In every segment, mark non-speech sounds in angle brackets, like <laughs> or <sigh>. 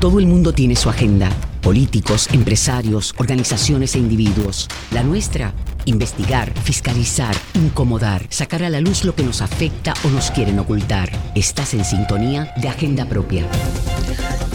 Todo el mundo tiene su agenda. Políticos, empresarios, organizaciones e individuos. La nuestra, investigar, fiscalizar, incomodar, sacar a la luz lo que nos afecta o nos quieren ocultar. Estás en sintonía de Agenda Propia.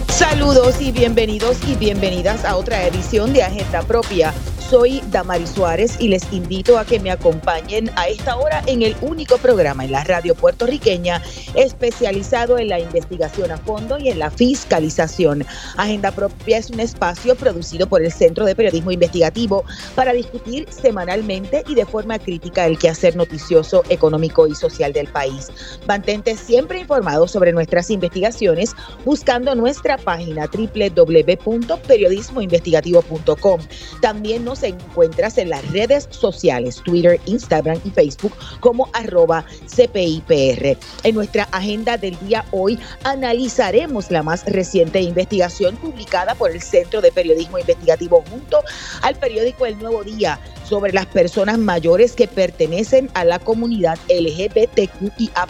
Saludos y bienvenidos y bienvenidas a otra edición de Agenda Propia. Soy Damari Suárez y les invito a que me acompañen a esta hora en el único programa en la radio puertorriqueña especializado en la investigación a fondo y en la fiscalización. Agenda Propia es un espacio producido por el Centro de Periodismo Investigativo para discutir semanalmente y de forma crítica el quehacer noticioso, económico y social del país. Mantente siempre informado sobre nuestras investigaciones buscando nuestra página www.periodismoinvestigativo.com. También nos encuentras en las redes sociales, Twitter, Instagram y Facebook como arroba CPIPR. En nuestra agenda del día hoy analizaremos la más reciente investigación publicada por el Centro de Periodismo Investigativo junto al periódico El Nuevo Día sobre las personas mayores que pertenecen a la comunidad LGBTQIA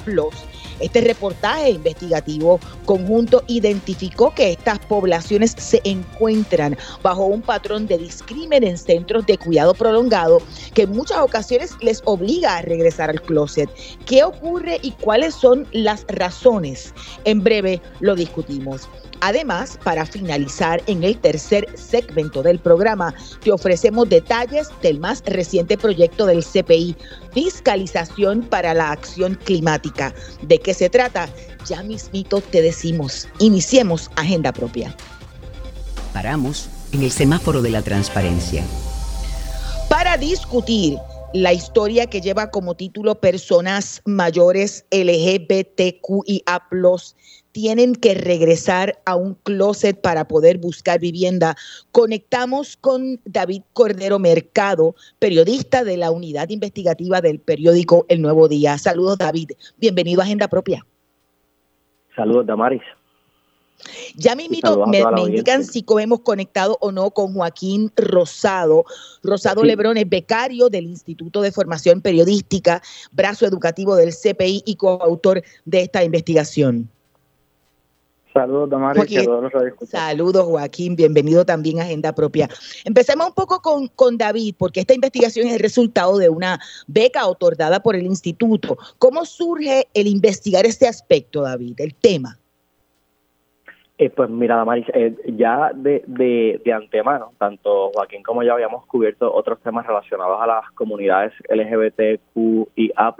este reportaje investigativo conjunto identificó que estas poblaciones se encuentran bajo un patrón de discrimen en centros de cuidado prolongado que en muchas ocasiones les obliga a regresar al closet. ¿Qué ocurre y cuáles son las razones? En breve lo discutimos. Además, para finalizar en el tercer segmento del programa, te ofrecemos detalles del más reciente proyecto del CPI, Fiscalización para la Acción Climática. ¿De qué se trata? Ya mismito te decimos. Iniciemos Agenda Propia. Paramos en el semáforo de la transparencia. Para discutir la historia que lleva como título Personas mayores LGBTQIA tienen que regresar a un closet para poder buscar vivienda. Conectamos con David Cordero Mercado, periodista de la unidad investigativa del periódico El Nuevo Día. Saludos, David. Bienvenido a Agenda Propia. Saludos, Damaris. Ya me, me indican si hemos conectado o no con Joaquín Rosado. Rosado Lebrón es becario del Instituto de Formación Periodística, brazo educativo del CPI y coautor de esta investigación. Saludos, Damaris, Saludos, Joaquín. Bienvenido también a Agenda Propia. Empecemos un poco con, con David, porque esta investigación es el resultado de una beca otorgada por el instituto. ¿Cómo surge el investigar este aspecto, David, el tema? Eh, pues mira, Damaris, eh, ya de, de, de, antemano, tanto Joaquín como yo habíamos cubierto otros temas relacionados a las comunidades LGBTQIA+,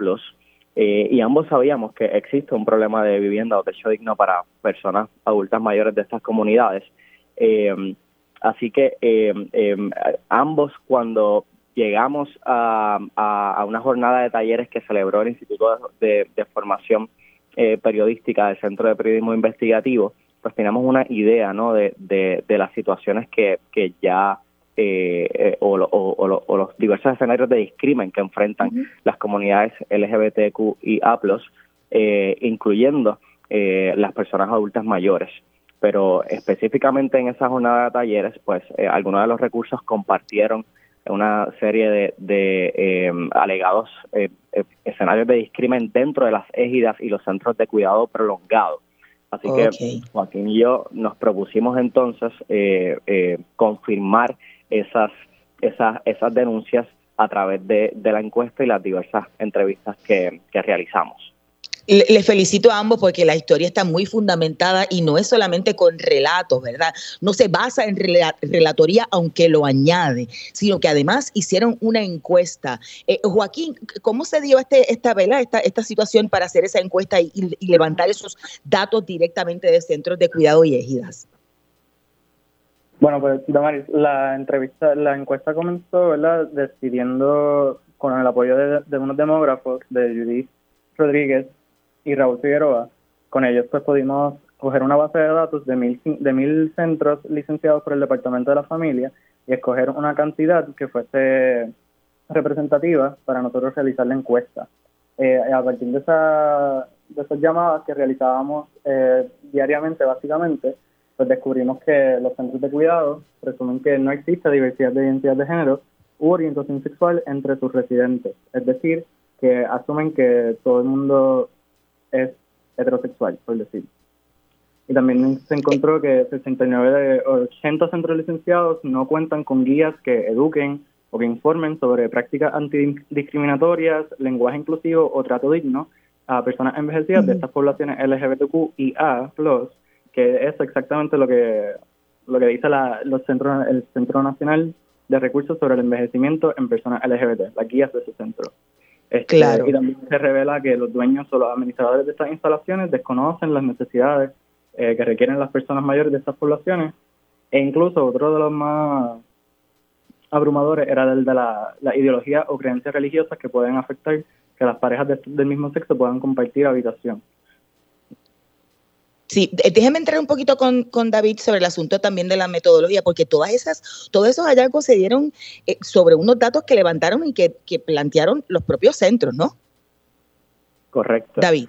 eh, y ambos sabíamos que existe un problema de vivienda o techo digno para personas adultas mayores de estas comunidades. Eh, así que eh, ambos cuando llegamos a, una jornada de talleres que celebró el Instituto de, Formación Periodística del Centro de Periodismo Investigativo, pues teníamos una idea ¿no? de, de, las situaciones que, que ya eh, eh, o, los diversos escenarios de discrimen que enfrentan las comunidades LGBTQIA+, eh, incluyendo eh, las personas adultas mayores. Pero específicamente en esa jornada de talleres, pues algunos de los recursos compartieron una serie de, de alegados escenarios de discrimen dentro de las égidas y los centros de cuidado prolongado. Así que Joaquín y yo nos propusimos entonces confirmar esas, esas, esas denuncias a través de, la encuesta y las diversas entrevistas que, realizamos. Les felicito a ambos porque la historia está muy fundamentada y no es solamente con relatos, ¿verdad? No se basa en relatoría aunque lo añade, sino que además hicieron una encuesta. Eh, Joaquín, ¿cómo se dio este, esta, vela, esta, esta situación para hacer esa encuesta y, y levantar esos datos directamente de centros de cuidado y ejidas? Bueno, pues Damaris, la entrevista, la encuesta comenzó, ¿verdad? Decidiendo con el apoyo de, unos demógrafos, de Judith Rodríguez y Raúl Figueroa. Con ellos pues pudimos coger una base de datos de mil, de mil centros licenciados por el Departamento de la Familia y escoger una cantidad que fuese representativa para nosotros realizar la encuesta. Eh, a partir de, esa, de esas llamadas que realizábamos eh, diariamente, básicamente, pues descubrimos que los centros de cuidado presumen que no existe diversidad de identidad de género u orientación sexual entre sus residentes. Es decir, que asumen que todo el mundo es heterosexual, por decir. y también se encontró que 69 de 80 centros licenciados no cuentan con guías que eduquen o que informen sobre prácticas antidiscriminatorias, lenguaje inclusivo o trato digno a personas envejecidas de estas poblaciones LGBTQ y A+, que es exactamente lo que lo que dice la, los centros, el Centro Nacional de Recursos sobre el Envejecimiento en Personas LGBT, las guías de ese centro. Este, claro. Y también se revela que los dueños o los administradores de estas instalaciones desconocen las necesidades eh, que requieren las personas mayores de estas poblaciones. E incluso otro de los más abrumadores era el de la, ideología o creencias religiosas que pueden afectar que las parejas del mismo sexo puedan compartir habitación. Sí, déjeme entrar un poquito con, con, David sobre el asunto también de la metodología, porque todas esas, todos esos hallazgos se dieron eh, sobre unos datos que levantaron y que, que plantearon los propios centros, ¿no? Correcto. David.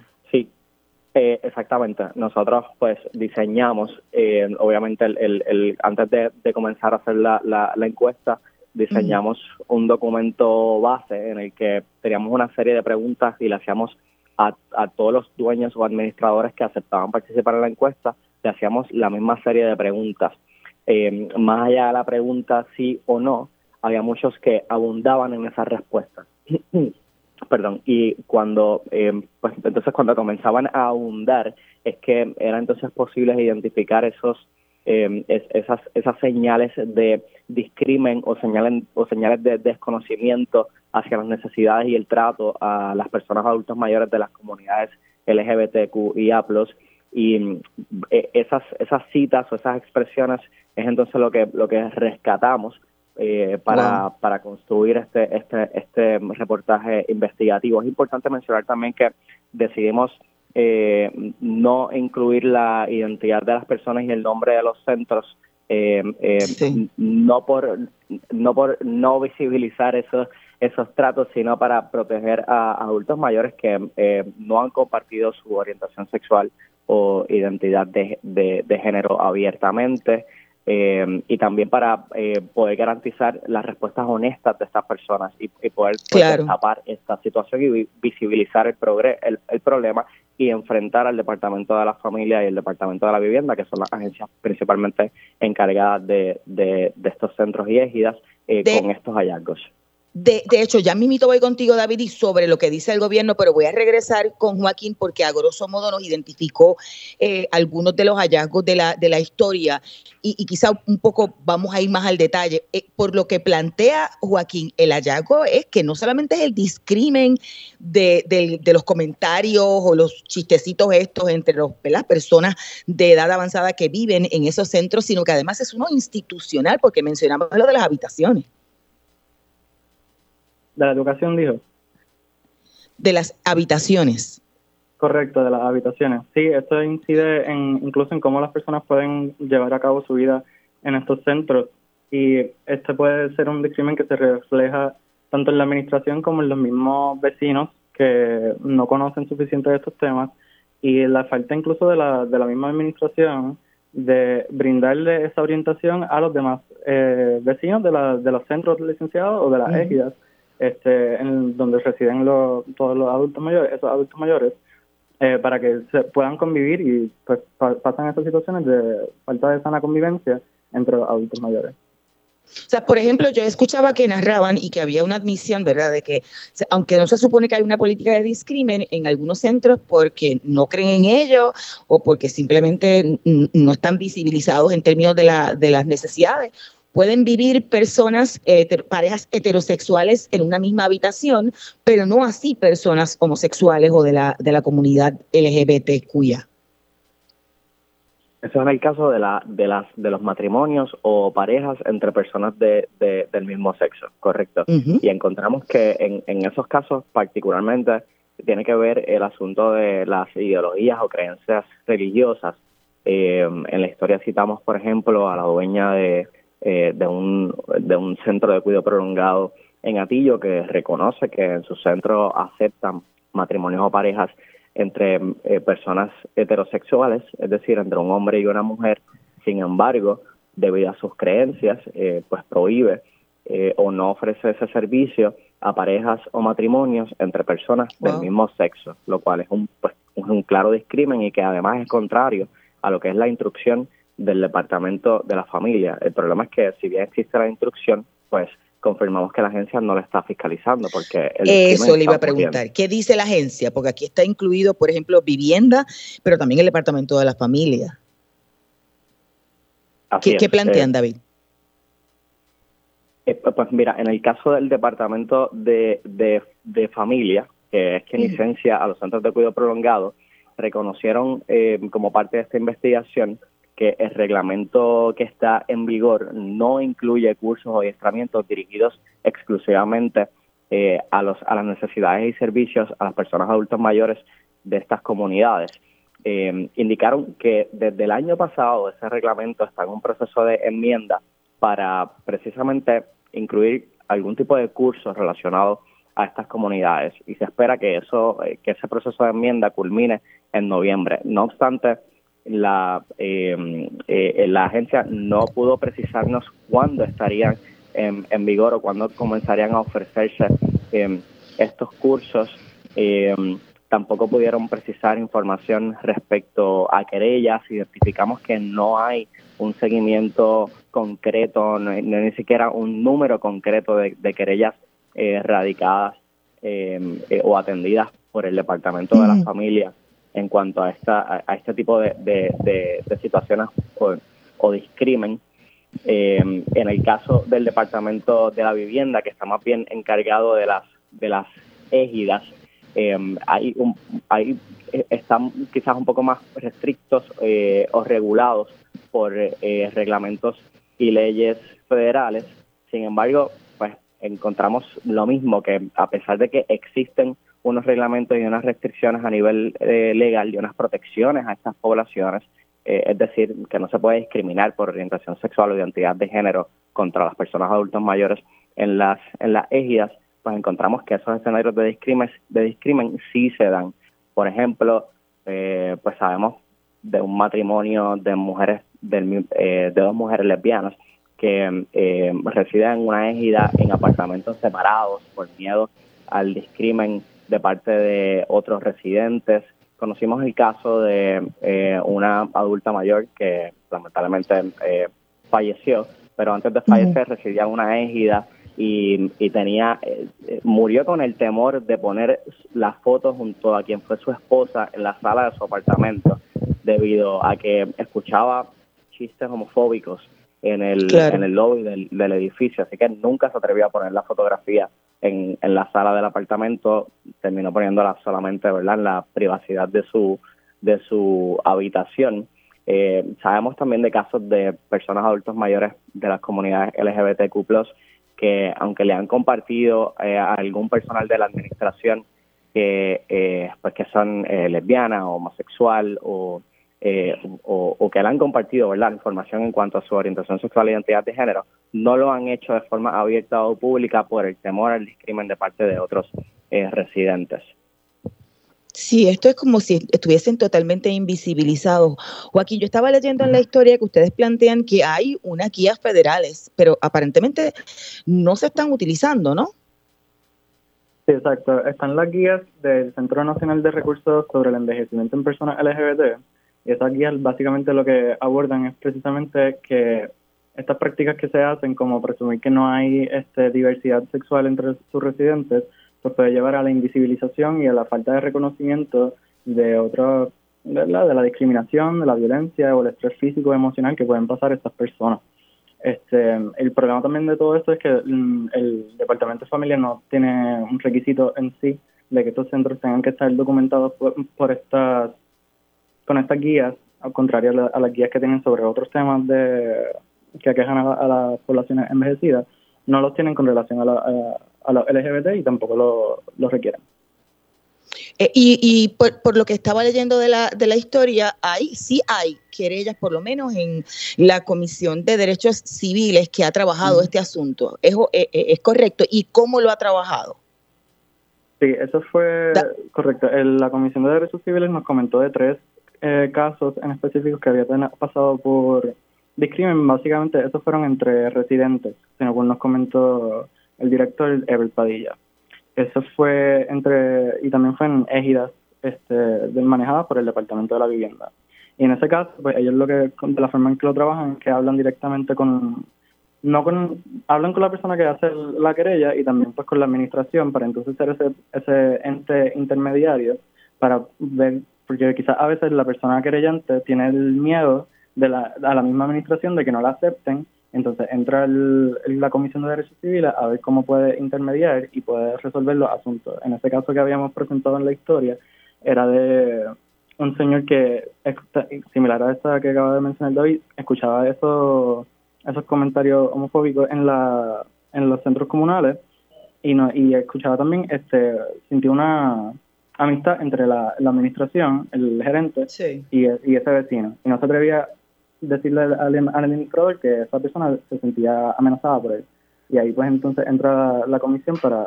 Eh, exactamente. Nosotros pues diseñamos, eh, obviamente el, el, antes de, comenzar a hacer la, la, encuesta, diseñamos un documento base en el que teníamos una serie de preguntas y le hacíamos a, a todos los dueños o administradores que aceptaban participar en la encuesta, le hacíamos la misma serie de preguntas. Eh, más allá de la pregunta sí o no, había muchos que abundaban en esas respuestas. <clears throat> perdón, y cuando, eh, pues entonces cuando comenzaban a abundar, es que era entonces posible identificar esos, eh, esas, esas señales de discrimen o señales, o señales de desconocimiento hacia las necesidades y el trato a las personas adultos mayores de las comunidades LGBTQIA+, y eh, esas, esas citas o esas expresiones es entonces lo que, lo que rescatamos eh, para, para construir este, este, este reportaje investigativo. Es importante mencionar también que decidimos eh, no incluir la identidad de las personas y el nombre de los centros, eh, no por no por no visibilizar esos esos tratos, sino para proteger a, adultos mayores que no han compartido su orientación sexual o identidad de, de género abiertamente. Eh, y también para eh, poder garantizar las respuestas honestas de estas personas y, poder, tapar esta situación y visibilizar el, el, el, problema y enfrentar al Departamento de la Familia y el Departamento de la Vivienda, que son las agencias principalmente encargadas de, de, estos centros y égidas, eh, con estos hallazgos. De, de, hecho, ya mismito voy contigo, David, y sobre lo que dice el gobierno, pero voy a regresar con Joaquín porque a grosso modo nos identificó eh, algunos de los hallazgos de la, de la historia. Y, quizá un poco vamos a ir más al detalle. Eh, por lo que plantea Joaquín, el hallazgo es que no solamente es el discrimen de, de, los comentarios o los chistecitos estos entre las personas de edad avanzada que viven en esos centros, sino que además es uno institucional porque mencionamos lo de las habitaciones de la educación, dijo. De las habitaciones. Correcto, de las habitaciones. Sí, esto incide en, incluso en cómo las personas pueden llevar a cabo su vida en estos centros. Y este puede ser un discrimen que se refleja tanto en la administración como en los mismos vecinos que no conocen suficiente de estos temas y la falta incluso de la, de la misma administración de brindarle esa orientación a los demás eh, vecinos de, la, de los centros licenciados o de las égidas este, en donde residen los, todos los adultos mayores, esos adultos mayores, eh, para que se puedan convivir y pues pasan esas situaciones de falta de sana convivencia entre los adultos mayores. O sea, por ejemplo, yo escuchaba que narraban y que había una admisión, ¿verdad?, de que aunque no se supone que hay una política de discrimen en algunos centros porque no creen en ello o porque simplemente no están visibilizados en términos de, la, de las necesidades Pueden vivir personas, parejas heterosexuales en una misma habitación, pero no así personas homosexuales o de la, de la comunidad LGBTQIA. Eso es el caso de, la, de, las, de los matrimonios o parejas entre personas de, del mismo sexo, correcto. Y encontramos que en, en esos casos particularmente tiene que ver el asunto de las ideologías o creencias religiosas. Eh, en la historia citamos, por ejemplo, a la dueña de eh, de, un, de un centro de cuidado prolongado en Atillo que reconoce que en su centro aceptan matrimonios o parejas entre eh, personas heterosexuales, es decir, entre un hombre y una mujer. Sin embargo, debido a sus creencias, eh, pues prohíbe o no ofrece ese servicio a parejas o matrimonios entre personas del mismo sexo, lo cual es un, pues, un claro discrimen y que además es contrario a lo que es la instrucción del Departamento de la Familia. El problema es que si bien existe la instrucción, pues confirmamos que la agencia no la está fiscalizando porque eso le iba a preguntar. Qué dice la agencia porque aquí está incluido por ejemplo vivienda pero también el departamento de la familia. ¿Qué, plantean eh, David eh, pues mira en el caso del departamento de, de, familia que es quien licencia a los centros de cuidado prolongado reconocieron eh, como parte de esta investigación que el reglamento que está en vigor no incluye cursos o adiestramientos dirigidos exclusivamente eh, a, los, a las necesidades y servicios a las personas adultos mayores de estas comunidades. Eh, indicaron que desde el año pasado ese reglamento está en un proceso de enmienda para precisamente incluir algún tipo de cursos relacionados a estas comunidades y se espera que eso eh, que ese proceso de enmienda culmine en noviembre. No obstante, la, em, eh, la agencia no pudo precisarnos cuándo estarían en, vigor o cuándo comenzarían a ofrecerse em, estos cursos. Em, tampoco pudieron precisar información respecto a querellas. Identificamos que no hay un seguimiento concreto, ni siquiera un número concreto de, querellas eh, radicadas eh, o atendidas por el Departamento de la Familia en cuanto a esta a, este tipo de, de, situaciones o, discrimen. Eh, en el caso del Departamento de la Vivienda, que está más bien encargado de las de las égidas, eh, hay, hay están quizás un poco más restrictos eh, o regulados por reglamentos y leyes federales. Sin embargo, pues encontramos lo mismo que a pesar de que existen unos reglamentos y unas restricciones a nivel eh, legal y unas protecciones a estas poblaciones, eh, es decir, que no se puede discriminar por orientación sexual o identidad de género contra las personas adultos mayores en las en las égidas, pues encontramos que esos escenarios de discrimen, de discrimen sí se dan. Por ejemplo, eh, pues sabemos de un matrimonio de mujeres de dos mujeres lesbianas que residen en una égida en apartamentos separados por miedo al discrimen de parte de otros residentes. Conocimos el caso de eh, una adulta mayor que lamentablemente eh, falleció, pero antes de fallecer residía en una égida y, y tenía eh, murió con el temor de poner las fotos junto a quien fue su esposa en la sala de su apartamento debido a que escuchaba chistes homofóbicos en el, en el lobby del, del, edificio, así que nunca se atrevió a poner la fotografía en, en la sala del apartamento, terminó poniéndola solamente ¿verdad? en la privacidad de su, de su habitación. Eh, sabemos también de casos de personas adultos mayores de las comunidades LGBTQ+, que aunque le han compartido eh, a algún personal de la administración que, eh, pues que son lesbianas o homosexual o eh, o, que le han compartido ¿verdad? información en cuanto a su orientación sexual e identidad de género, no lo han hecho de forma abierta o pública por el temor al discrimen de parte de otros eh, residentes. Sí, esto es como si estuviesen totalmente invisibilizados. Joaquín, yo estaba leyendo en la historia que ustedes plantean que hay unas guías federales, pero aparentemente no se están utilizando, ¿no? Sí, exacto. Están las guías del Centro Nacional de Recursos sobre el Envejecimiento en Personas LGBT, y esas guías básicamente lo que abordan es precisamente que estas prácticas que se hacen, como presumir que no hay este, diversidad sexual entre sus residentes, pues puede llevar a la invisibilización y a la falta de reconocimiento de otros, de la discriminación, de la violencia o el estrés físico y emocional que pueden pasar estas personas. Este, el problema también de todo esto es que mm, el Departamento de Familia no tiene un requisito en sí de que estos centros tengan que estar documentados por, por estas con estas guías, al contrario a, las guías que tienen sobre otros temas de que aquejan a, las poblaciones envejecidas, no los tienen con relación a, la, los LGBT y tampoco lo, requieren. Eh, y, por, lo que estaba leyendo de la, de la historia, hay, sí hay querellas, por lo menos en la Comisión de Derechos Civiles que ha trabajado este asunto. ¿Es, eh, eh, ¿Es, correcto? ¿Y cómo lo ha trabajado? Sí, eso fue correcto. la Comisión de Derechos Civiles nos comentó de tres eh, casos en específico que había pasado por discrimen, básicamente esos fueron entre residentes, según nos comentó el director Ever Padilla. Eso fue entre, y también fue en égidas este, manejadas por el Departamento de la Vivienda. Y en ese caso, pues ellos lo que, de la forma en que lo trabajan, es que hablan directamente con, no con, hablan con la persona que hace la querella y también pues con la administración para entonces ser ese, ese ente intermediario para ver, porque quizás a veces la persona querellante tiene el miedo de la, a la misma administración de que no la acepten entonces entra el, la Comisión de Derechos Civiles a ver cómo puede intermediar y puede resolver los asuntos. En este caso que habíamos presentado en la historia era de un señor que, similar a esta que acaba de mencionar David, escuchaba esos, esos comentarios homofóbicos en, la, en los centros comunales y, no, y escuchaba también, este sintió una amistad entre la, administración, el gerente y, y ese vecino. Y no se atrevía decirle al, al, administrador que esa persona se sentía amenazada por él. Y ahí pues entonces entra la, comisión para,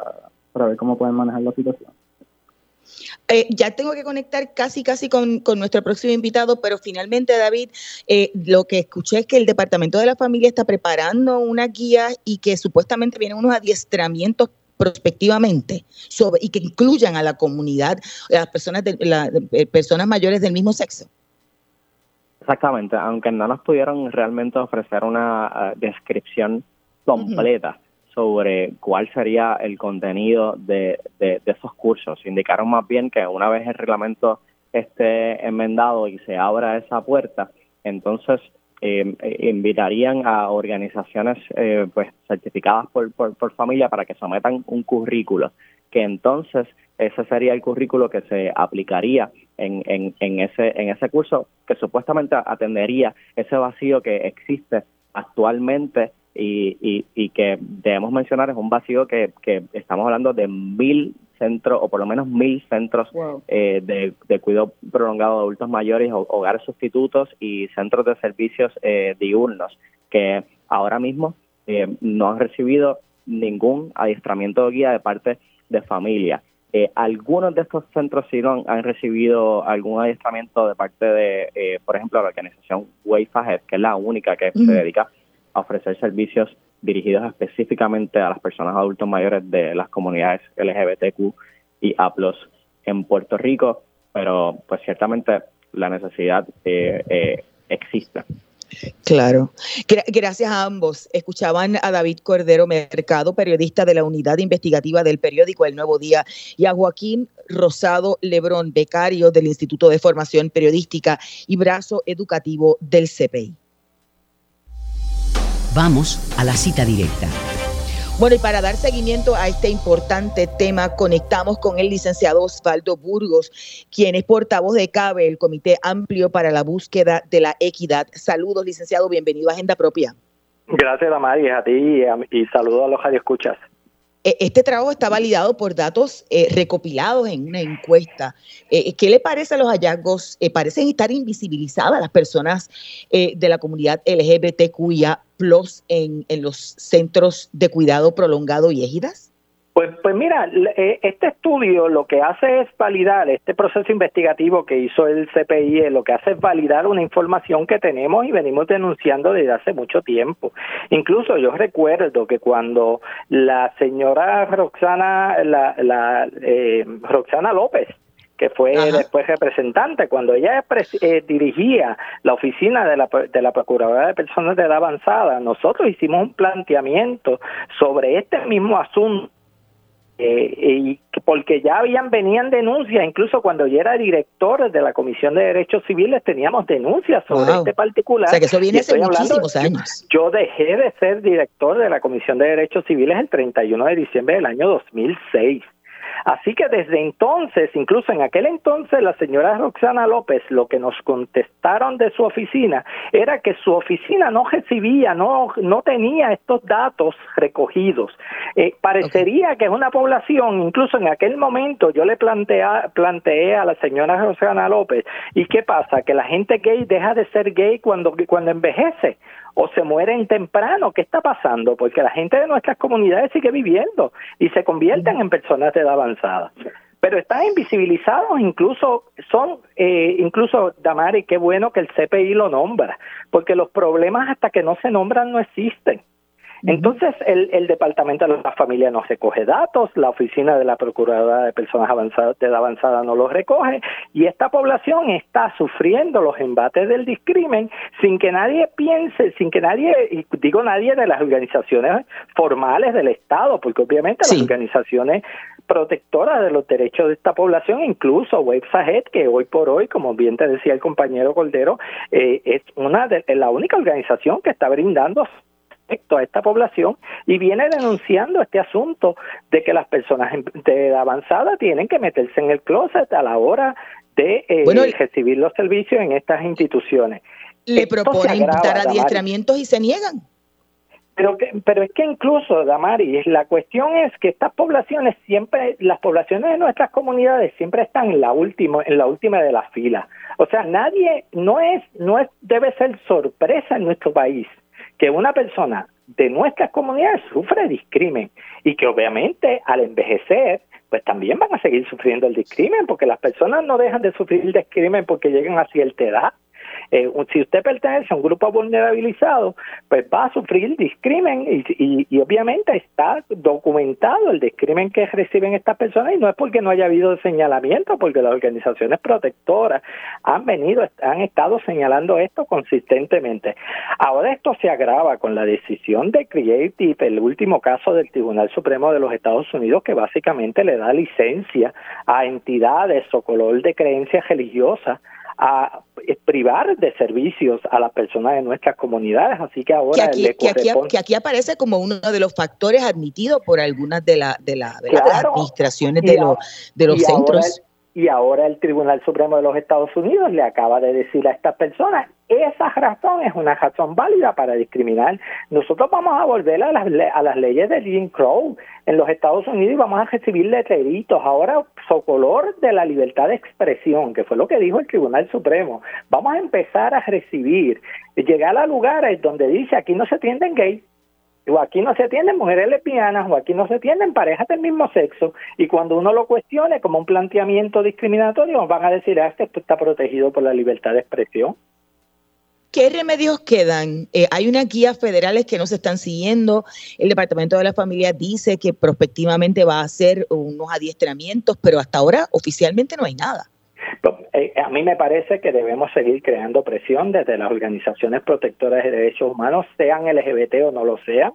para ver cómo pueden manejar la situación. Eh, ya tengo que conectar casi, casi con, con, nuestro próximo invitado, pero finalmente, David, eh, lo que escuché es que el Departamento de la Familia está preparando una guía y que supuestamente vienen unos adiestramientos prospectivamente sobre, y que incluyan a la comunidad, a las personas, de, las personas mayores del mismo sexo. Exactamente, aunque no nos pudieron realmente ofrecer una eh, descripción completa sobre cuál sería el contenido de, de, esos cursos. Indicaron más bien que una vez el reglamento esté enmendado y se abra esa puerta, entonces eh, invitarían a organizaciones eh, pues certificadas por, por, por familia para que sometan un currículo, que entonces ese sería el currículo que se aplicaría en, en, en, ese, en ese curso que supuestamente atendería ese vacío que existe actualmente y, y, y que debemos mencionar es un vacío que, que estamos hablando de mil centros o por lo menos mil centros eh, de, de, cuidado prolongado de adultos mayores, hogares sustitutos y centros de servicios eh, diurnos que ahora mismo eh, no han recibido ningún adiestramiento de guía de parte de familia. Eh, algunos de estos centros sí han, han, recibido algún adiestramiento de parte de, eh, por ejemplo, la organización Wayfahed, que es la única que se dedica a ofrecer servicios dirigidos específicamente a las personas adultos mayores de las comunidades LGBTQ y APLOS en Puerto Rico, pero pues ciertamente la necesidad eh, eh existe. Claro. Gracias a ambos. Escuchaban a David Cordero Mercado, periodista de la unidad investigativa del periódico El Nuevo Día, y a Joaquín Rosado Lebrón, becario del Instituto de Formación Periodística y brazo educativo del CPI. Vamos a la cita directa. Bueno, y para dar seguimiento a este importante tema, conectamos con el licenciado Osvaldo Burgos, quien es portavoz de CABE, el Comité Amplio para la Búsqueda de la Equidad. Saludos, licenciado, bienvenido a Agenda Propia. Gracias, Damari, a ti y, saludos a los escuchas. E, este trabajo está validado por datos eh, recopilados en una encuesta. Eh, ¿Qué le parece a los hallazgos? Eh, parecen estar invisibilizadas las personas de la comunidad LGBTQIA en, en los centros de cuidado prolongado y ejidas? Pues, pues mira, este estudio lo que hace es validar este proceso investigativo que hizo el CPI, lo que hace es validar una información que tenemos y venimos denunciando desde hace mucho tiempo. Incluso yo recuerdo que cuando la señora Roxana, la, la eh, Roxana López que fue después representante, cuando ella eh, dirigía la oficina de la, de la Procuradora de Personas de Edad Avanzada, nosotros hicimos un planteamiento sobre este mismo asunto eh, y porque ya habían venían denuncias, incluso cuando yo era director de la Comisión de Derechos Civiles teníamos denuncias sobre este particular. O sea que eso viene hace muchísimos años. Yo, dejé de ser director de la Comisión de Derechos Civiles el 31 de diciembre del año 2006. Así que desde entonces, incluso en aquel entonces, la señora Roxana López, lo que nos contestaron de su oficina era que su oficina no recibía, no, no tenía estos datos recogidos. Eh, parecería que es una población, incluso en aquel momento yo le planteé, planteé a la señora Roxana López, ¿y qué pasa? Que la gente gay deja de ser gay cuando, cuando envejece o se mueren temprano. ¿Qué está pasando? Porque la gente de nuestras comunidades sigue viviendo y se convierten en personas de edad avanzada. Pero están invisibilizados, incluso son, eh, incluso Damari, qué bueno que el CPI lo nombra, porque los problemas hasta que no se nombran no existen. Entonces, el, el Departamento de la Familia no recoge datos, la Oficina de la Procuradora de Personas avanzadas, de la Avanzada no los recoge, y esta población está sufriendo los embates del discrimen sin que nadie piense, sin que nadie, y digo nadie de las organizaciones formales del Estado, porque obviamente las organizaciones protectoras de los derechos de esta población, incluso Wave Sahed, que hoy por hoy, como bien te decía el compañero Cordero, eh, es una de la única organización que está brindando respecto a esta población y viene denunciando este asunto de que las personas de avanzada tienen que meterse en el closet a la hora de eh, recibir los servicios en estas instituciones. Le proponen dar adiestramientos y se niegan. Pero, que, pero es que incluso, Damaris, la cuestión es que estas poblaciones siempre, las poblaciones de nuestras comunidades siempre están en la última, en la última de la fila. O sea, nadie, no es, no es, debe ser sorpresa en nuestro país que una persona de nuestras comunidades sufre discrimen y que obviamente al envejecer pues también van a seguir sufriendo el discrimen porque las personas no dejan de sufrir el discrimen porque llegan a cierta edad eh, si usted pertenece a un grupo vulnerabilizado, pues va a sufrir discrimen y, y, obviamente está documentado el discrimen que reciben estas personas y no es porque no haya habido señalamiento, porque las organizaciones protectoras han venido, han estado señalando esto consistentemente. Ahora esto se agrava con la decisión de Creative, el último caso del Tribunal Supremo de los Estados Unidos, que básicamente le da licencia a entidades o color de creencias religiosas a privar de servicios a las personas de nuestras comunidades. Así que ahora que aquí, aparece como uno de los factores admitidos por algunas de, la, de, la, las administraciones de, los, de los centros y ahora el Tribunal Supremo de los Estados Unidos le acaba de decir a estas personas, esa razón es una razón válida para discriminar. Nosotros vamos a volver a las, a las leyes de Jim Crow en los Estados Unidos y vamos a recibir letreritos. Ahora, socolor de la libertad de expresión, que fue lo que dijo el Tribunal Supremo. Vamos a empezar a recibir, llegar a lugares donde dice aquí no se atienden gays, o aquí no se atienden mujeres lesbianas, o aquí no se atienden parejas del mismo sexo, y cuando uno lo cuestione como un planteamiento discriminatorio, van a decir, ah, esto está protegido por la libertad de expresión. ¿Qué remedios quedan? Eh, hay unas guías federales que no se están siguiendo. El Departamento de la Familia dice que prospectivamente va a hacer unos adiestramientos, pero hasta ahora oficialmente no hay nada. Eh, a mí me parece que debemos seguir creando presión desde las organizaciones protectoras de derechos humanos, sean LGBT o no lo sean.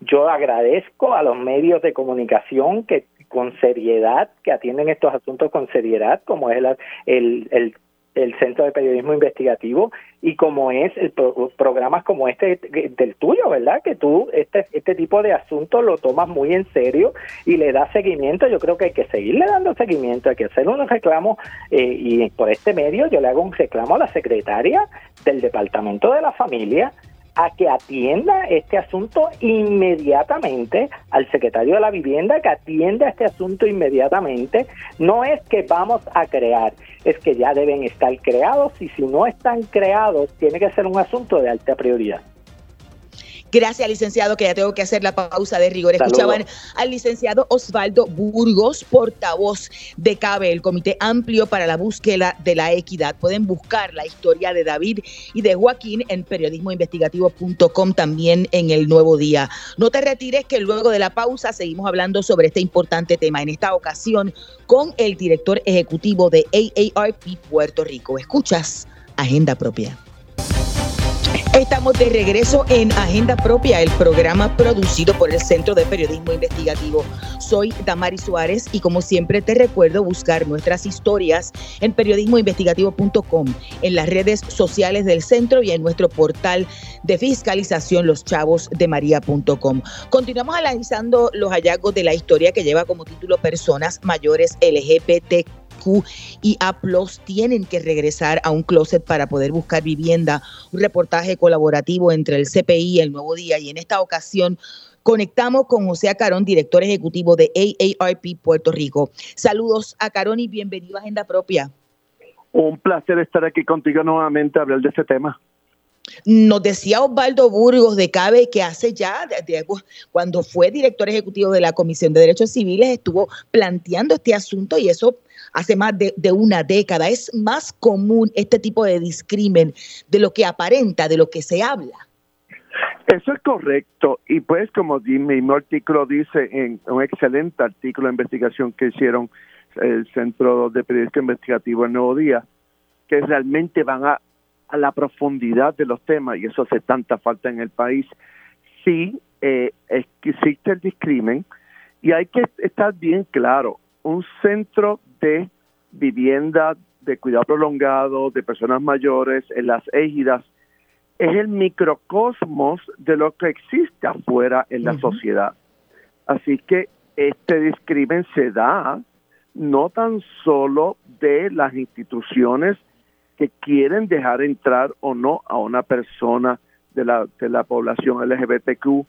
Yo agradezco a los medios de comunicación que con seriedad, que atienden estos asuntos con seriedad, como es el, el el Centro de Periodismo Investigativo y como es el programas como este del tuyo, ¿verdad? Que tú este este tipo de asuntos lo tomas muy en serio y le das seguimiento. Yo creo que hay que seguirle dando seguimiento, hay que hacer unos reclamos eh, y por este medio yo le hago un reclamo a la secretaria del Departamento de la Familia a que atienda este asunto inmediatamente, al secretario de la vivienda que atienda este asunto inmediatamente. No es que vamos a crear, es que ya deben estar creados y si no están creados, tiene que ser un asunto de alta prioridad. Gracias, licenciado, que ya tengo que hacer la pausa de rigor. Escuchaban al licenciado Osvaldo Burgos, portavoz de CABE, el Comité Amplio para la Búsqueda de la Equidad. Pueden buscar la historia de David y de Joaquín en periodismoinvestigativo.com, también en el Nuevo Día. No te retires que luego de la pausa seguimos hablando sobre este importante tema, en esta ocasión con el director ejecutivo de AARP Puerto Rico. Escuchas Agenda Propia. Estamos de regreso en Agenda Propia, el programa producido por el Centro de Periodismo Investigativo. Soy Damari Suárez y como siempre te recuerdo buscar nuestras historias en periodismoinvestigativo.com, en las redes sociales del centro y en nuestro portal de fiscalización loschavosdemaria.com. Continuamos analizando los hallazgos de la historia que lleva como título Personas mayores Y A tienen que regresar a un closet para poder buscar vivienda. Un reportaje colaborativo entre el CPI y el Nuevo Día. Y en esta ocasión conectamos con José Acarón, director ejecutivo de AARP Puerto Rico. Saludos a Carón y bienvenido a Agenda Propia. Un placer estar aquí contigo nuevamente a hablar de este tema. Nos decía Osvaldo Burgos de CABE que hace ya, cuando fue director ejecutivo de la Comisión de Derechos Civiles, estuvo planteando este asunto y eso hace más de, una década. Es más común este tipo de discrimen de lo que aparenta, de lo que se habla. Eso es correcto. Y pues, como mi mismo artículo dice, en un excelente artículo de investigación que hicieron el Centro de Periodismo Investigativo en Nuevo Día, que realmente van a, a la profundidad de los temas, y eso hace tanta falta en el país. Sí, eh, existe el discrimen, y hay que estar bien claro, un centro vivienda de cuidado prolongado de personas mayores en las égidas es el microcosmos de lo que existe afuera en la sociedad. Así que este discrimen se da no tan solo de las instituciones que quieren dejar entrar o no a una persona de la, de la población LGBTQ,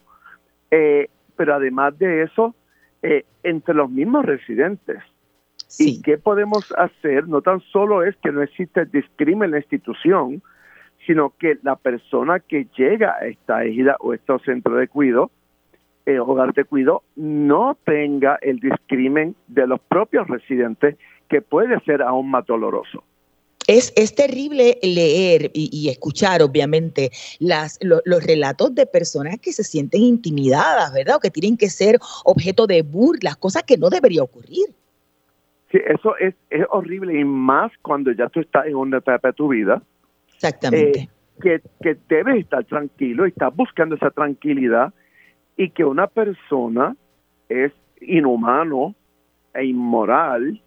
eh, pero además de eso, eh, entre los mismos residentes. ¿Y qué podemos hacer? No tan solo es que no existe discrimen en la institución, sino que la persona que llega a esta ejida o estos centro de cuidado, eh, hogar de cuidado, no tenga el discrimen de los propios residentes, que puede ser aún más doloroso. Es, es, terrible leer y, escuchar, obviamente, las, los relatos de personas que se sienten intimidadas, ¿verdad? O que tienen que ser objeto de burlas, cosas que no debería ocurrir. Sí, eso es, es horrible y más cuando ya tú estás en una etapa de tu vida. Exactamente. Eh, que, que debes estar tranquilo y estás buscando esa tranquilidad y que una persona es inhumano e inmoral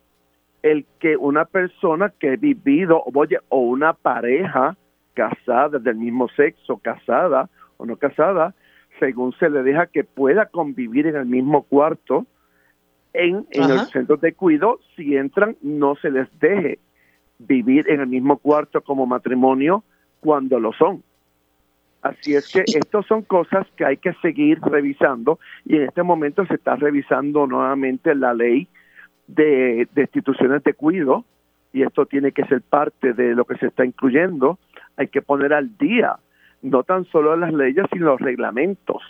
el que una persona que ha vivido, oye, o una pareja casada del mismo sexo, casada o no casada, según se le deja que pueda convivir en el mismo cuarto, en, en el centro de cuidado, si entran, no se les deje vivir en el mismo cuarto como matrimonio cuando lo son. Así es que estas son cosas que hay que seguir revisando y en este momento se está revisando nuevamente la ley de, de instituciones de cuidado y esto tiene que ser parte de lo que se está incluyendo. Hay que poner al día no tan solo las leyes, sino los reglamentos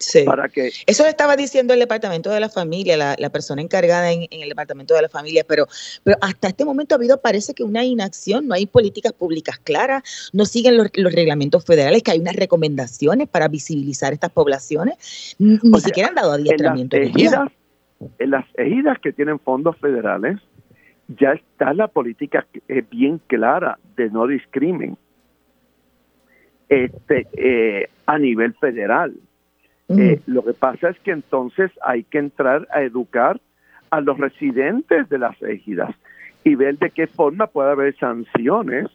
Sí. Para que... Eso estaba diciendo el Departamento de la Familia, la, persona encargada en, el Departamento de la Familia, pero, pero hasta este momento ha habido, parece que una inacción, no hay políticas públicas claras, no siguen los, reglamentos federales, que hay unas recomendaciones para visibilizar estas poblaciones, ni siquiera han dado adiestramiento. En las, ejidas, en las ejidas que tienen fondos federales, ya está la política eh, bien clara de no discrimen este, eh, a nivel federal eh, lo que pasa es que entonces hay que entrar a educar a los residentes de las ejidas y ver de qué forma puede haber sanciones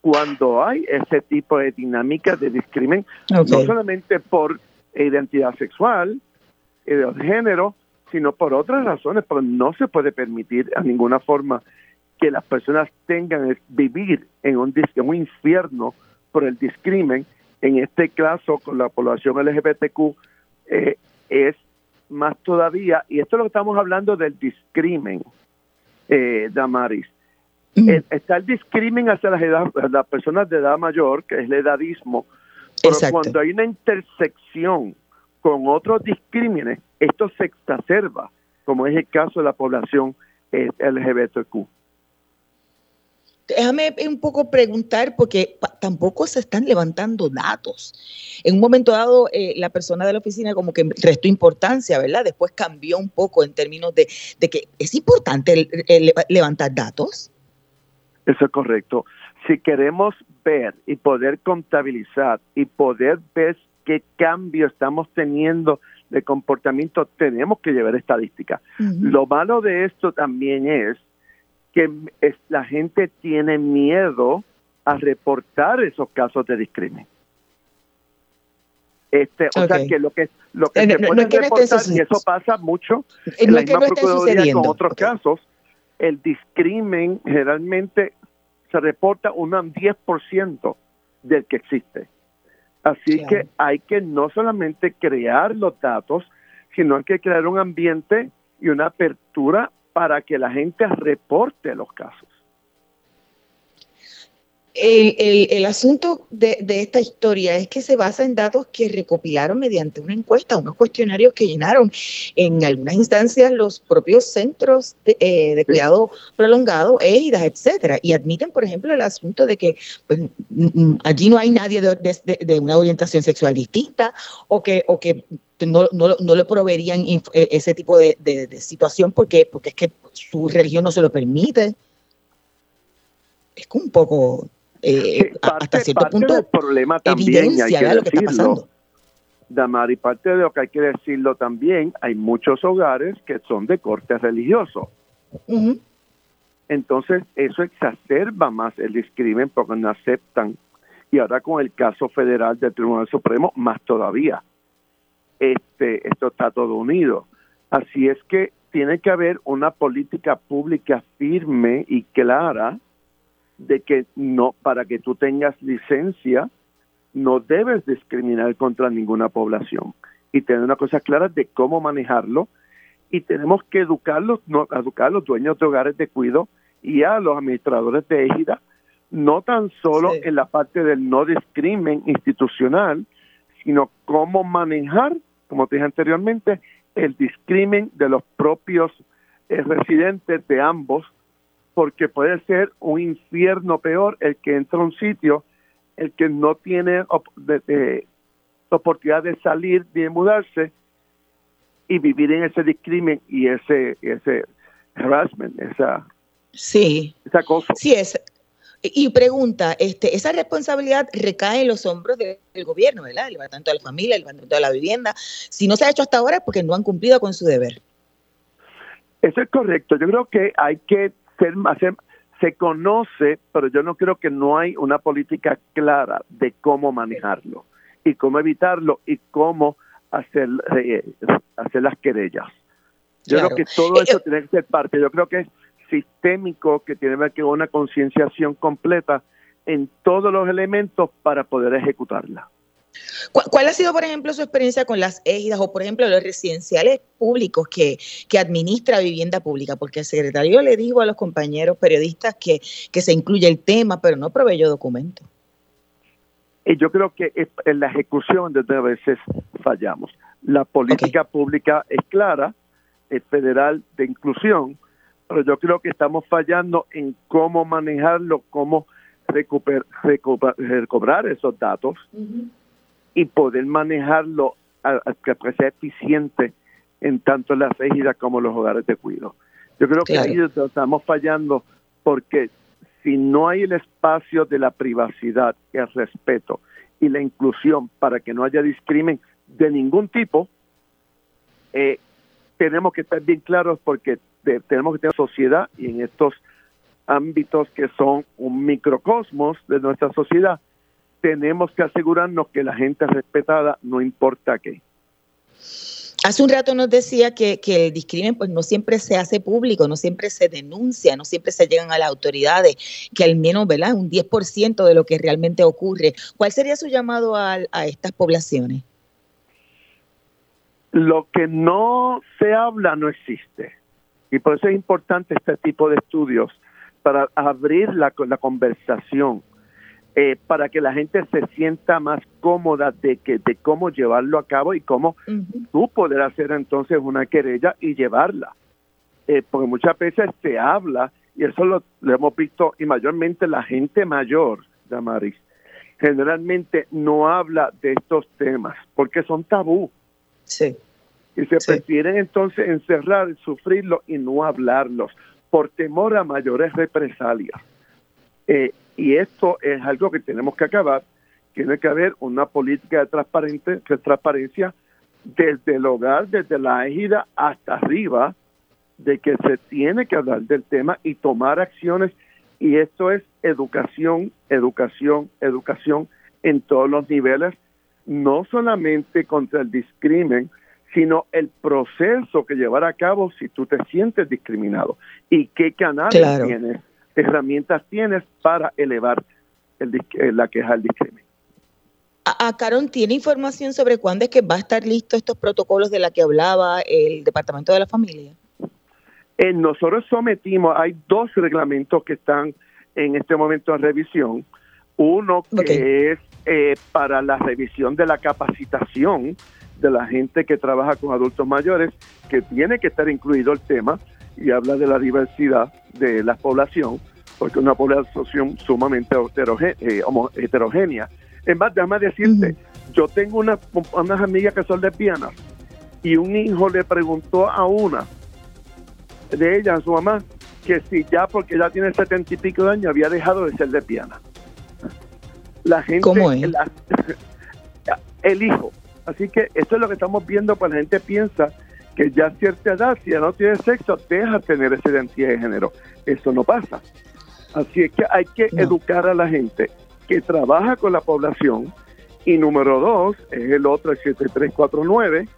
cuando hay ese tipo de dinámica de discrimen, no solamente por identidad sexual, eh, de género, sino por otras razones, pero no se puede permitir a ninguna forma que las personas tengan que vivir en un, en un infierno por el discrimen, en este caso con la población LGBTQ, eh, es más todavía, y esto es lo que estamos hablando del discrimen, eh, Damaris. Eh, está el discrimen hacia las, personas de edad mayor, que es el edadismo, pero cuando hay una intersección con otros discrímenes, esto se exacerba, como es el caso de la población eh, LGBTQ. Déjame un poco preguntar, porque tampoco se están levantando datos. En un momento dado, eh, la persona de la oficina como que restó importancia, ¿verdad? Después cambió un poco en términos de, que es importante levantar datos. Eso es correcto. Si queremos ver y poder contabilizar y poder ver qué cambio estamos teniendo de comportamiento, tenemos que llevar estadística. Lo malo de esto también es que la gente tiene miedo a reportar esos casos de discriminación. Este, o sea que lo que lo que se puede reportar y eso pasa mucho en la misma procuraduría con otros casos, el discrimen generalmente se reporta un 10% del que existe. Así que hay que no solamente crear los datos, sino hay que crear un ambiente y una apertura para que la gente reporte los casos. El, el, asunto de, de, esta historia es que se basa en datos que recopilaron mediante una encuesta, unos cuestionarios que llenaron en algunas instancias los propios centros de, eh, de cuidado prolongado, EIDAS, etcétera, y admiten, por ejemplo, el asunto de que pues, allí no hay nadie de, de, una orientación sexual distinta o que, o que no, no, no le proveerían e, ese tipo de, situación porque, porque es que su religión no se lo permite. Es un poco eh, hasta cierto punto el problema también hay que lo que está pasando. Damari, parte de lo que hay que decirlo también, hay muchos hogares que son de corte religioso. Entonces, eso exacerba más el discrimen porque no aceptan. Y ahora con el caso federal del Tribunal Supremo, más todavía. Este, esto está todo unido. Así es que tiene que haber una política pública firme y clara de que no, para que tú tengas licencia, no debes discriminar contra ninguna población. Y tener una cosa clara de cómo manejarlo. Y tenemos que educarlos, no, educar a los dueños de hogares de cuido y a los administradores de égida, no tan solo en la parte del no discrimen institucional, sino cómo manejar, como te dije anteriormente, el discrimen de los propios eh, residentes de ambos porque puede ser un infierno peor el que entra a un sitio, el que no tiene oportunidad de salir, de mudarse y vivir en ese discrimen y ese ese harassment, esa sí, esa cosa. Sí es. Y pregunta, este, esa responsabilidad recae en los hombros del gobierno, ¿verdad? El Departamento de la Familia, el Departamento de la Vivienda. Si no se ha hecho hasta ahora es porque no han cumplido con su deber. Eso es correcto. Yo creo que hay que se conoce, pero yo no creo que no hay una política clara de cómo manejarlo y cómo evitarlo y cómo hacer, eh, hacer las querellas. Yo creo que todo eh, eso tiene que ser parte. Yo creo que es sistémico, que tiene que con una concienciación completa en todos los elementos para poder ejecutarla. ¿Cuál ha sido, por ejemplo, su experiencia con las égidas o, por ejemplo, los residenciales públicos que, que administra vivienda pública? Porque el secretario le dijo a los compañeros periodistas que, que se incluye el tema, pero no proveyó documentos. Y yo creo que en la ejecución desde a veces fallamos. La política pública es clara, es federal de inclusión, pero yo creo que estamos fallando en cómo manejarlo, cómo recuperar, recobrar esos datos y poder manejarlo a, que sea eficiente en tanto las regidas como los hogares de cuidado. Yo creo que ahí estamos fallando porque si no hay el espacio de la privacidad, el respeto y la inclusión para que no haya discrimen de ningún tipo, eh, tenemos que estar bien claros porque tenemos que tener sociedad y en estos ámbitos que son un microcosmos de nuestra sociedad, tenemos que asegurarnos que la gente es respetada, no importa qué. Hace un rato nos decía que, que, el discrimen pues no siempre se hace público, no siempre se denuncia, no siempre se llegan a las autoridades, que al menos ¿verdad? un 10% de lo que realmente ocurre. ¿Cuál sería su llamado a, a estas poblaciones? Lo que no se habla no existe. Y por eso es importante este tipo de estudios, para abrir la, la conversación eh, para que la gente se sienta más cómoda de que de cómo llevarlo a cabo y cómo tú poder hacer entonces una querella y llevarla. Eh, porque muchas veces se habla, y eso lo, hemos visto, y mayormente la gente mayor, Damaris, generalmente no habla de estos temas porque son tabú. Sí. Y se prefieren entonces encerrar, sufrirlo y no hablarlos por temor a mayores represalias. Eh, y esto es algo que tenemos que acabar. Tiene que haber una política de, transparente, de transparencia desde el hogar, desde la égida hasta arriba, de que se tiene que hablar del tema y tomar acciones. Y esto es educación, educación, educación en todos los niveles, no solamente contra el discrimen, sino el proceso que llevar a cabo si tú te sientes discriminado y qué canales tienes herramientas tienes para elevar el, eh, la queja del discrimen. A, Caron, ¿tiene información sobre cuándo es que va a estar listo estos protocolos de la que hablaba el Departamento de la Familia? Eh, nosotros sometimos, hay dos reglamentos que están en este momento en revisión. Uno que es eh, para la revisión de la capacitación de la gente que trabaja con adultos mayores, que tiene que estar incluido el tema y habla de la diversidad de la población, porque es una población sumamente eh, heterogénea. Es más, déjame decirte, yo tengo una, unas amigas que son lesbianas y un hijo le preguntó a una de ellas, a su mamá, que si ya porque ella tiene setenta y pico de años había dejado de ser lesbiana. La gente, ¿Cómo es? <laughs> el hijo. Así que esto es lo que estamos viendo, pues la gente piensa que ya a cierta edad, si ya no tiene sexo, deja tener esa identidad de género. Eso no pasa. Así es que hay que educar a la gente que trabaja con la población. Y número dos es el otro, el 7349,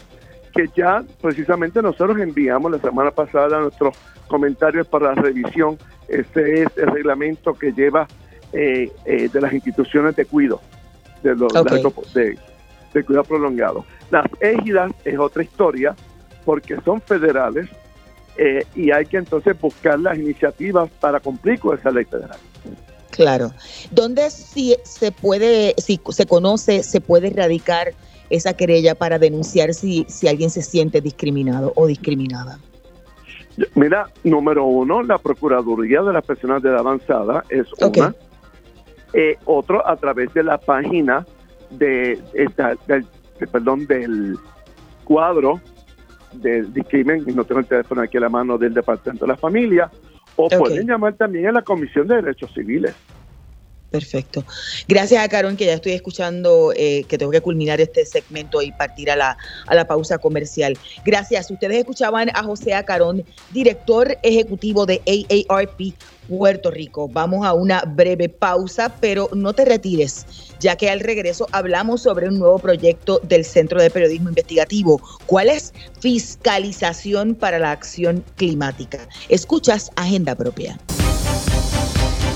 que ya precisamente nosotros enviamos la semana pasada nuestros comentarios para la revisión. Ese es el reglamento que lleva eh, eh, de las instituciones de cuidado, de, los, de, de, cuidado prolongado. Las égidas es otra historia porque son federales eh, y hay que entonces buscar las iniciativas para cumplir con esa ley federal. Claro. ¿Dónde si se puede, si se conoce, se puede erradicar esa querella para denunciar si, si alguien se siente discriminado o discriminada? Mira, número uno, la Procuraduría de las Personas de Edad Avanzada es una. Eh, otro, a través de la página de, del, perdón, del cuadro del discrimen, y no tengo el teléfono aquí a la mano del Departamento de la Familia, o pueden llamar también a la Comisión de Derechos Civiles. Perfecto. Gracias a Carón, que ya estoy escuchando eh, que tengo que culminar este segmento y partir a la, a la pausa comercial. Gracias. Ustedes escuchaban a José Acarón, director ejecutivo de AARP Puerto Rico. Vamos a una breve pausa, pero no te retires, ya que al regreso hablamos sobre un nuevo proyecto del Centro de Periodismo Investigativo. ¿Cuál es? Fiscalización para la acción climática. Escuchas Agenda Propia.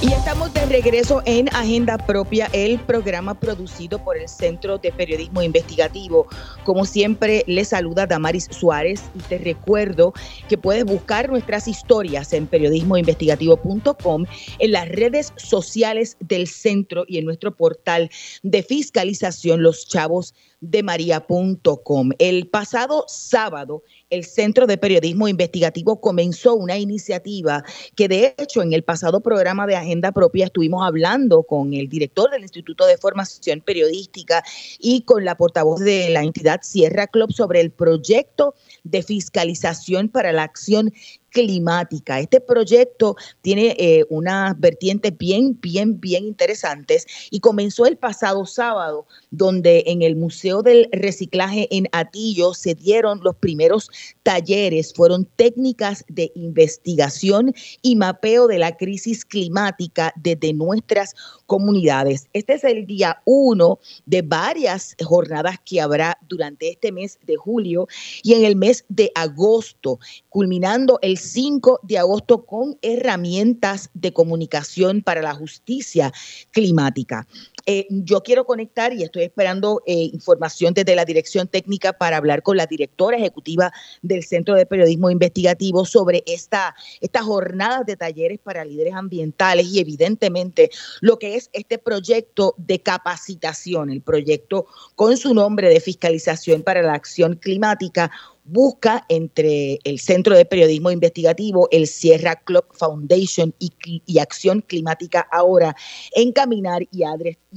Y estamos de regreso en Agenda Propia, el programa producido por el Centro de Periodismo Investigativo. Como siempre, le saluda Damaris Suárez y te recuerdo que puedes buscar nuestras historias en periodismoinvestigativo.com, en las redes sociales del centro y en nuestro portal de fiscalización Los Chavos de María.com. El pasado sábado, el Centro de Periodismo Investigativo comenzó una iniciativa que de hecho en el pasado programa de Agenda Propia estuvimos hablando con el director del Instituto de Formación Periodística y con la portavoz de la entidad Sierra Club sobre el proyecto de fiscalización para la acción climática. Este proyecto tiene eh, unas vertientes bien, bien, bien interesantes y comenzó el pasado sábado, donde en el Museo del Reciclaje en Atillo se dieron los primeros talleres, fueron técnicas de investigación y mapeo de la crisis climática desde nuestras comunidades. Este es el día uno de varias jornadas que habrá durante este mes de julio y en el mes de agosto, culminando el 5 de agosto con herramientas de comunicación para la justicia climática. Eh, yo quiero conectar y estoy esperando eh, información desde la dirección técnica para hablar con la directora ejecutiva del Centro de Periodismo Investigativo sobre esta, esta jornada de talleres para líderes ambientales y evidentemente lo que es este proyecto de capacitación, el proyecto con su nombre de fiscalización para la acción climática, busca entre el Centro de Periodismo Investigativo, el Sierra Club Foundation y, Acción Climática ahora encaminar y,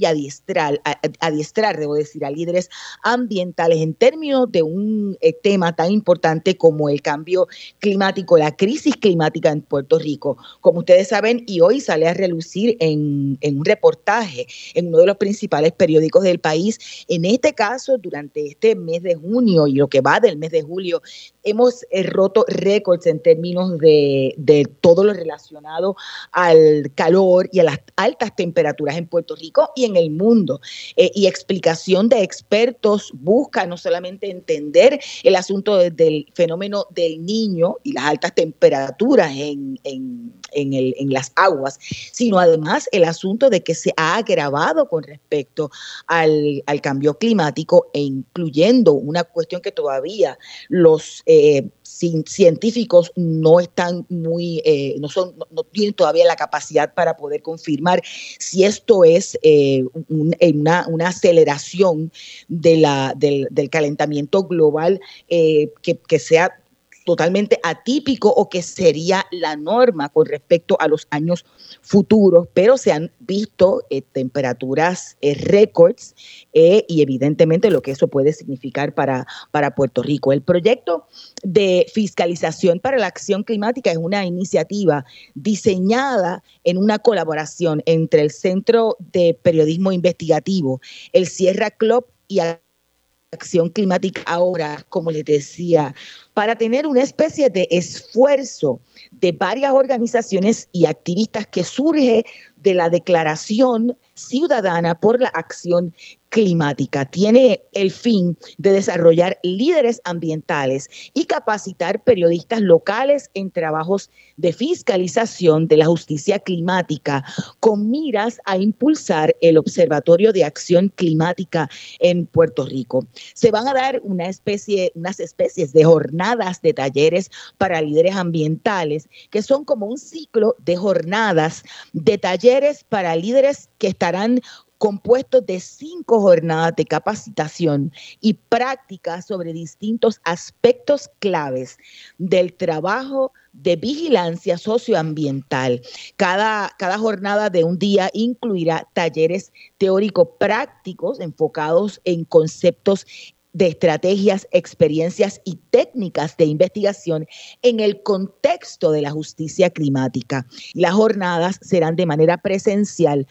adiestrar, adiestrar, debo decir, a líderes ambientales en términos de un eh, tema tan importante como el cambio climático, la crisis climática en Puerto Rico. Como ustedes saben, y hoy sale a relucir en, en un reportaje en uno de los principales periódicos del país, en este caso, durante este mes de junio y lo que va del mes de julio, hemos eh, roto récords en términos de, todo lo relacionado al calor y a las altas temperaturas en Puerto Rico y en el mundo. Eh, y explicación de expertos busca no solamente entender el asunto del fenómeno del niño y las altas temperaturas en, las aguas, sino además el asunto de que se ha agravado con respecto al, al cambio climático e incluyendo una cuestión que todavía los eh, científicos no están muy, eh, no, son, no, tienen todavía la capacidad para poder confirmar si esto es eh, una, una, aceleración de la, del, del calentamiento global que, que sea totalmente atípico o que sería la norma con respecto a los años futuros, pero se han visto eh, temperaturas eh, récords eh, y evidentemente lo que eso puede significar para, para Puerto Rico. El proyecto de fiscalización para la acción climática es una iniciativa diseñada en una colaboración entre el Centro de Periodismo Investigativo, el Sierra Club y Acción Climática ahora, como les decía, para tener una especie de esfuerzo de varias organizaciones y activistas que surge de la declaración ciudadana por la acción climática. Tiene el fin de desarrollar líderes ambientales y capacitar periodistas locales en trabajos de fiscalización de la justicia climática con miras a impulsar el Observatorio de Acción Climática en Puerto Rico. Se van a dar una especie, unas especies de jornadas de talleres para líderes ambientales que son como un ciclo de jornadas de talleres para líderes que estarán compuesto de cinco jornadas de capacitación y prácticas sobre distintos aspectos claves del trabajo de vigilancia socioambiental. Cada, cada jornada de un día incluirá talleres teórico-prácticos enfocados en conceptos de estrategias, experiencias y técnicas de investigación en el contexto de la justicia climática. Las jornadas serán de manera presencial,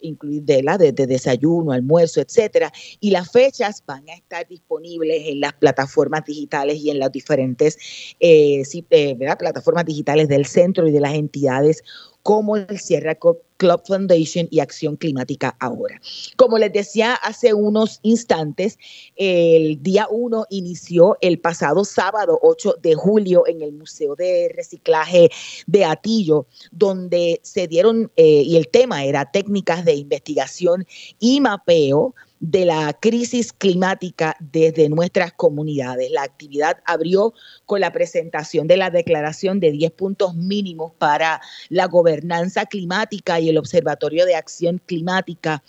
incluir la, de, desayuno, almuerzo, etcétera, y las fechas van a estar disponibles en las plataformas digitales y en las diferentes eh, eh, plataformas digitales del centro y de las entidades como el Sierra Club Foundation y Acción Climática ahora. Como les decía hace unos instantes, el día 1 inició el pasado sábado 8 de julio en el Museo de Reciclaje de Atillo, donde se dieron, eh, y el tema era técnicas de investigación y mapeo de la crisis climática desde nuestras comunidades. La actividad abrió con la presentación de la declaración de 10 puntos mínimos para la gobernanza climática y el Observatorio de Acción Climática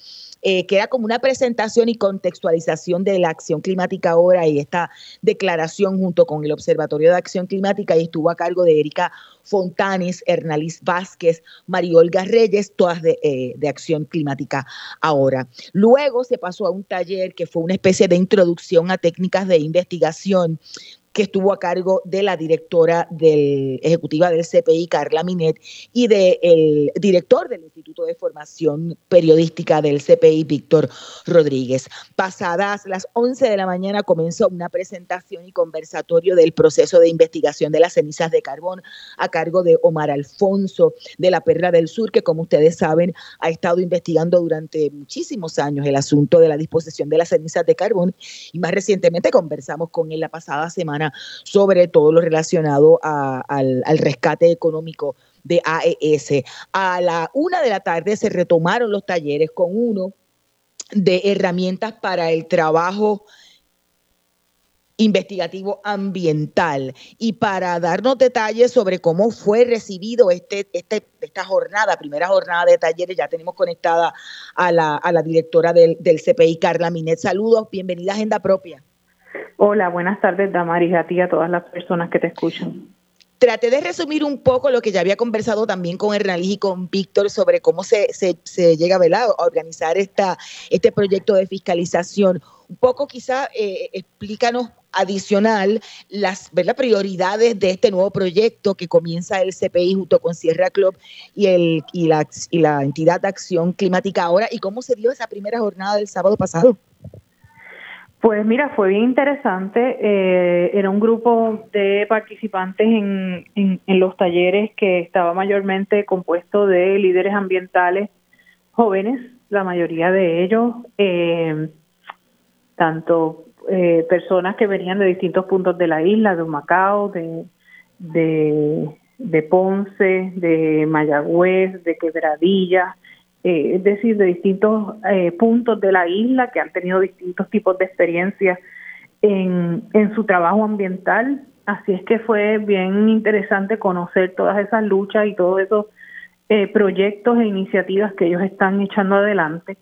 eh, que era como una presentación y contextualización de la acción climática ahora y esta declaración junto con el Observatorio de Acción Climática y estuvo a cargo de Erika Fontanes, Hernalis Vázquez, Mariolga Reyes, todas de, eh, de, Acción Climática ahora. Luego se pasó a un taller que fue una especie de introducción a técnicas de investigación que estuvo a cargo de la directora del, ejecutiva del CPI, Carla Minet, y del director del Instituto de Formación Periodística del CPI, Víctor Rodríguez. Pasadas las 11 de la mañana comenzó una presentación y conversatorio del proceso de investigación de las cenizas de carbón a cargo de Omar Alfonso de la Perla del Sur, que como ustedes saben ha estado investigando durante muchísimos años el asunto de la disposición de las cenizas de carbón y más recientemente conversamos con él la pasada semana sobre todo lo relacionado al, rescate económico de AES. A la una de la tarde se retomaron los talleres con uno de herramientas para el trabajo investigativo ambiental y para darnos detalles sobre cómo fue recibido este, este, esta jornada, primera jornada de talleres, ya tenemos conectada a la, a la directora del, del CPI, Carla Minet. Saludos, bienvenida a Agenda Propia. Hola, buenas tardes, Damaris, a ti y a todas las personas que te escuchan. Traté de resumir un poco lo que ya había conversado también con Hernández y con Víctor sobre cómo se, se, llega a organizar esta, este proyecto de fiscalización. Un poco quizá eh, explícanos adicional las prioridades de este nuevo proyecto que comienza el CPI junto con Sierra Club y, el, y, la, y la entidad de acción climática ahora y cómo se dio esa primera jornada del sábado pasado. Pues mira, fue bien interesante. Eh, era un grupo de participantes en, en, los talleres que estaba mayormente compuesto de líderes ambientales jóvenes, la mayoría de ellos, eh, tanto eh, personas que venían de distintos puntos de la isla, de Humacao, de, de, de Ponce, de Mayagüez, de Quebradilla, eh, es decir, de distintos eh, puntos de la isla que han tenido distintos tipos de experiencias en, en su trabajo ambiental. Así es que fue bien interesante conocer todas esas luchas y todos esos eh, proyectos e iniciativas que ellos están echando adelante.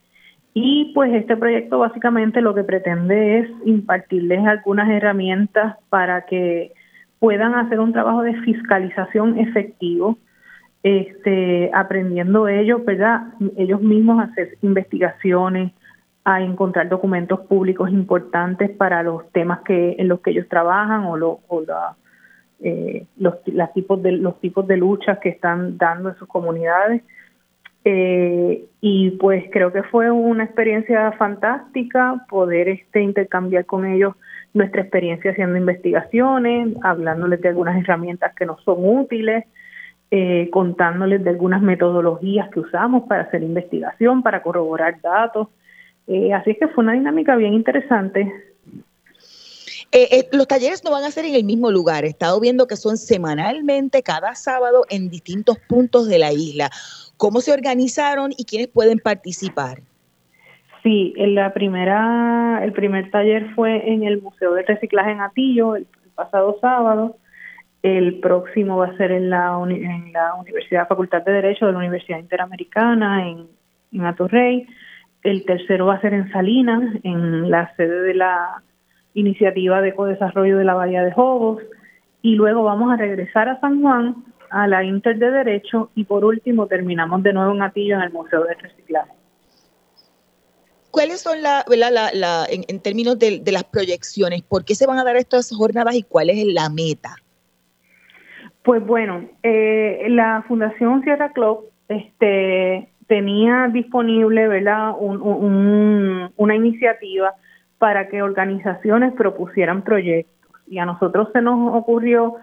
Y pues este proyecto básicamente lo que pretende es impartirles algunas herramientas para que puedan hacer un trabajo de fiscalización efectivo, este, aprendiendo ellos, ¿verdad? Ellos mismos hacer investigaciones, a encontrar documentos públicos importantes para los temas que en los que ellos trabajan o, lo, o eh, los, tipos de, los tipos de luchas que están dando en sus comunidades. Eh, y pues creo que fue una experiencia fantástica poder este intercambiar con ellos nuestra experiencia haciendo investigaciones, hablándoles de algunas herramientas que nos son útiles, eh, contándoles de algunas metodologías que usamos para hacer investigación, para corroborar datos. Eh, así que fue una dinámica bien interesante. Eh, los talleres no van a ser en el mismo lugar. He estado viendo que son semanalmente, cada sábado, en distintos puntos de la isla. ¿Cómo se organizaron y quiénes pueden participar? Sí, en la primera, el primer taller fue en el Museo de Reciclaje en Atillo el, pasado sábado. El próximo va a ser en la, Universidad Facultad de Derecho de la Universidad Interamericana en, en Atorrey. El tercero va a ser en Salinas, en la sede de la Iniciativa de Codesarrollo de la Bahía de Jobos. Y luego vamos a regresar a San Juan, a la Inter de Derecho. Y por último terminamos de nuevo en Atillo, en el Museo de Reciclaje. ¿Cuáles son la, la, en, términos de, las proyecciones? ¿Por qué se van a dar estas jornadas y cuál es la meta? Pues bueno, eh, la Fundación Sierra Club este, tenía disponible ¿verdad? una iniciativa para que organizaciones propusieran proyectos y a nosotros se nos ocurrió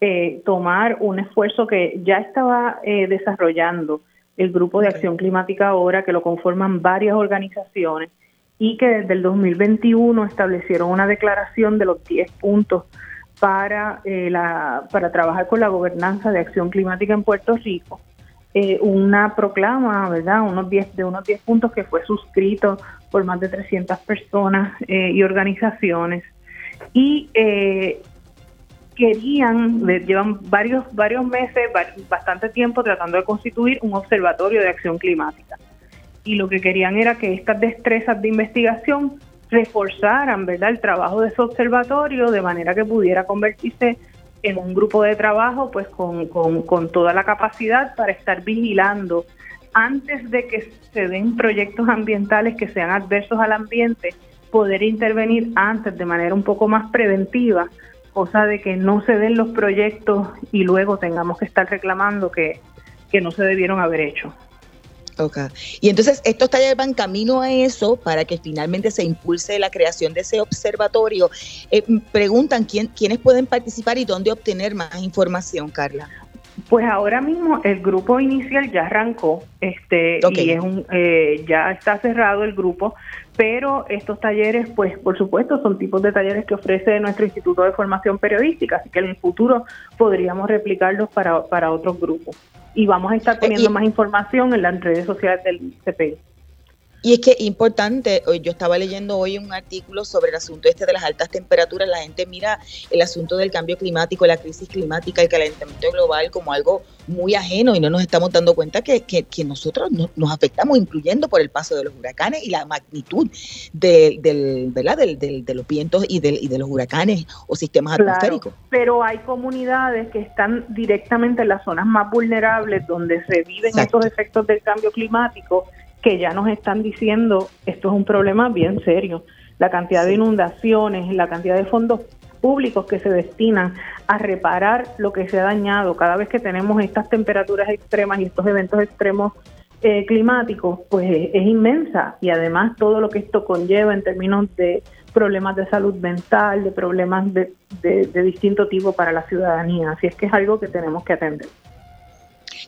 eh, tomar un esfuerzo que ya estaba eh, desarrollando el Grupo de Acción Climática ahora, que lo conforman varias organizaciones y que desde el 2021 establecieron una declaración de los 10 puntos para, eh, la, para trabajar con la gobernanza de acción climática en Puerto Rico. Eh, una proclama, ¿verdad? Unos 10, de unos 10 puntos que fue suscrito por más de 300 personas eh, y organizaciones. Y querían, llevan varios, varios meses, bastante tiempo tratando de constituir un observatorio de acción climática. Y lo que querían era que estas destrezas de investigación reforzaran ¿verdad? el trabajo de ese observatorio de manera que pudiera convertirse en un grupo de trabajo pues con, con, con toda la capacidad para estar vigilando antes de que se den proyectos ambientales que sean adversos al ambiente, poder intervenir antes de manera un poco más preventiva cosa de que no se den los proyectos y luego tengamos que estar reclamando que, no se debieron haber hecho. Ok. Y entonces estos talleres van camino a eso para que finalmente se impulse la creación de ese observatorio. Eh, preguntan quién, quiénes pueden participar y dónde obtener más información, Carla. Pues ahora mismo el grupo inicial ya arrancó, este, y es un, eh, ya está cerrado el grupo, pero estos talleres, pues por supuesto, son tipos de talleres que ofrece nuestro Instituto de Formación Periodística, así que en el futuro podríamos replicarlos para, para otros grupos. Y vamos a estar poniendo más información en las redes sociales del CPI. Y es que importante, yo estaba leyendo hoy un artículo sobre el asunto este de las altas temperaturas, la gente mira el asunto del cambio climático, la crisis climática, el calentamiento global como algo muy ajeno y no nos estamos dando cuenta que, que, nosotros nos afectamos, incluyendo por el paso de los huracanes y la magnitud de, del, ¿verdad? Del, de los vientos y, y de los huracanes o sistemas atmosféricos. Pero hay comunidades que están directamente en las zonas más vulnerables donde se viven estos efectos del cambio climático que ya nos están diciendo esto es un problema bien serio. La cantidad de inundaciones, la cantidad de fondos públicos que se destinan a reparar lo que se ha dañado cada vez que tenemos estas temperaturas extremas y estos eventos extremos eh, climáticos, pues es, inmensa y además todo lo que esto conlleva en términos de problemas de salud mental, de problemas de, de distinto tipo para la ciudadanía. Así es que es algo que tenemos que atender.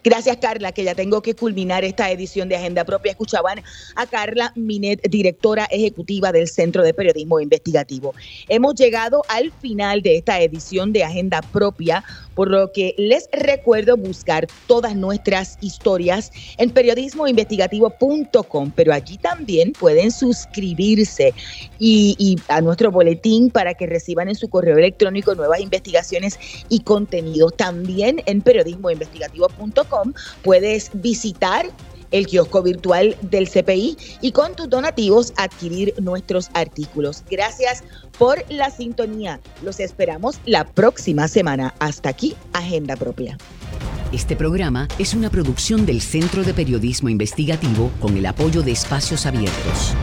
Gracias, Carla, que ya tengo que culminar esta edición de Agenda Propia. Escuchaban a Carla Minet, directora ejecutiva del Centro de Periodismo Investigativo. Hemos llegado al final de esta edición de Agenda Propia, por lo que les recuerdo buscar todas nuestras historias en periodismoinvestigativo.com, pero allí también pueden suscribirse y, a nuestro boletín para que reciban en su correo electrónico nuevas investigaciones y contenidos. También en periodismoinvestigativo.com puedes visitar el kiosco virtual del CPI y con tus donativos adquirir nuestros artículos. Gracias por la sintonía. Los esperamos la próxima semana. Hasta aquí, Agenda Propia. Este programa es una producción del Centro de Periodismo Investigativo con el apoyo de Espacios Abiertos.